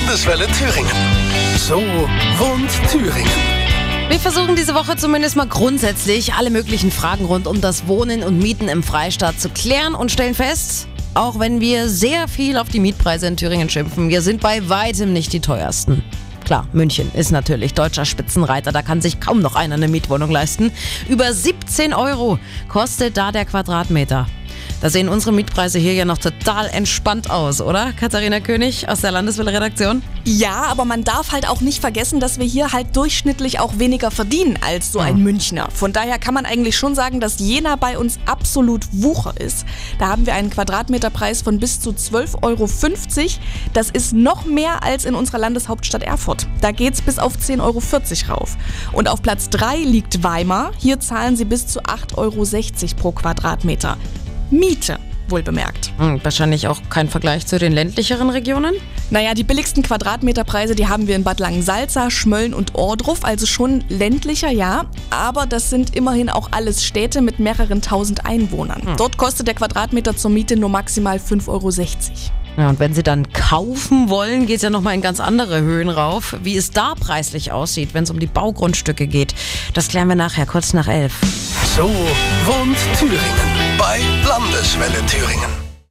Landeswelle Thüringen. So wohnt Thüringen. Wir versuchen diese Woche zumindest mal grundsätzlich alle möglichen Fragen rund um das Wohnen und Mieten im Freistaat zu klären und stellen fest, auch wenn wir sehr viel auf die Mietpreise in Thüringen schimpfen, wir sind bei weitem nicht die teuersten. Klar, München ist natürlich deutscher Spitzenreiter, da kann sich kaum noch einer eine Mietwohnung leisten. Über 17 Euro kostet da der Quadratmeter. Da sehen unsere Mietpreise hier ja noch total entspannt aus, oder? Katharina König aus der Landeswelle-Redaktion? Ja, aber man darf halt auch nicht vergessen, dass wir hier halt durchschnittlich auch weniger verdienen als so ein. Münchner. Von daher kann man eigentlich schon sagen, dass Jena bei uns absolut Wucher ist. Da haben wir einen Quadratmeterpreis von bis zu 12,50 Euro. Das ist noch mehr als in unserer Landeshauptstadt Erfurt. Da geht's bis auf 10,40 Euro rauf. Und auf Platz 3 liegt Weimar. Hier zahlen sie bis zu 8,60 Euro pro Quadratmeter. Miete, wohl bemerkt. Hm, wahrscheinlich auch kein Vergleich zu den ländlicheren Regionen. Naja, die billigsten Quadratmeterpreise, die haben wir in Bad Langensalza, Schmölln und Ohrdruf, also schon ländlicher, ja. Aber das sind immerhin auch alles Städte mit mehreren tausend Einwohnern. Dort kostet der Quadratmeter zur Miete nur maximal 5,60 Euro. Ja, und wenn Sie dann kaufen wollen, geht es ja nochmal in ganz andere Höhen rauf. Wie es da preislich aussieht, wenn es um die Baugrundstücke geht, das klären wir nachher, kurz nach elf. So wohnt Thüringen. Bei Landeswelle Thüringen.